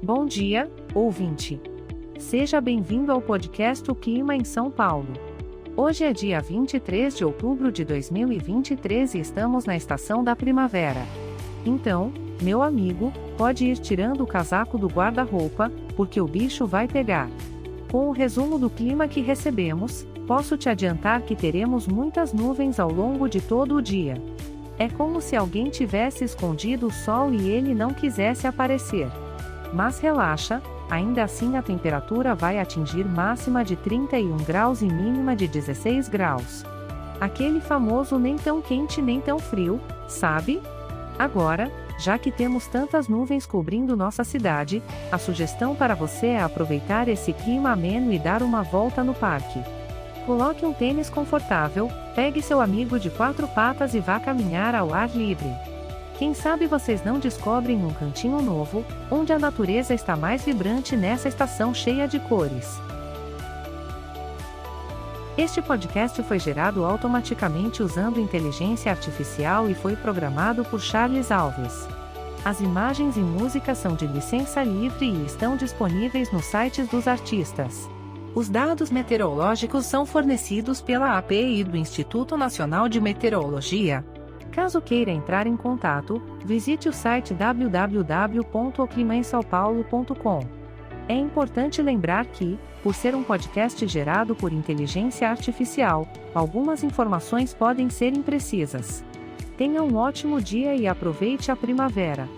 Bom dia, ouvinte. Seja bem-vindo ao podcast O Clima em São Paulo. Hoje é dia 23 de outubro de 2023 e estamos na estação da primavera. Então, meu amigo, pode ir tirando o casaco do guarda-roupa, porque o bicho vai pegar. Com o resumo do clima que recebemos, posso te adiantar que teremos muitas nuvens ao longo de todo o dia. É como se alguém tivesse escondido o sol e ele não quisesse aparecer. Mas relaxa, ainda assim a temperatura vai atingir máxima de 31 graus e mínima de 16 graus. Aquele famoso nem tão quente nem tão frio, sabe? Agora, já que temos tantas nuvens cobrindo nossa cidade, a sugestão para você é aproveitar esse clima ameno e dar uma volta no parque. Coloque um tênis confortável, pegue seu amigo de quatro patas e vá caminhar ao ar livre. Quem sabe vocês não descobrem um cantinho novo, onde a natureza está mais vibrante nessa estação cheia de cores. Este podcast foi gerado automaticamente usando inteligência artificial e foi programado por Charles Alves. As imagens e músicas são de licença livre e estão disponíveis nos sites dos artistas. Os dados meteorológicos são fornecidos pela API do Instituto Nacional de Meteorologia, Caso queira entrar em contato, visite o site www.oclimainsaopaulo.com. É importante lembrar que, por ser um podcast gerado por inteligência artificial, algumas informações podem ser imprecisas. Tenha um ótimo dia e aproveite a primavera.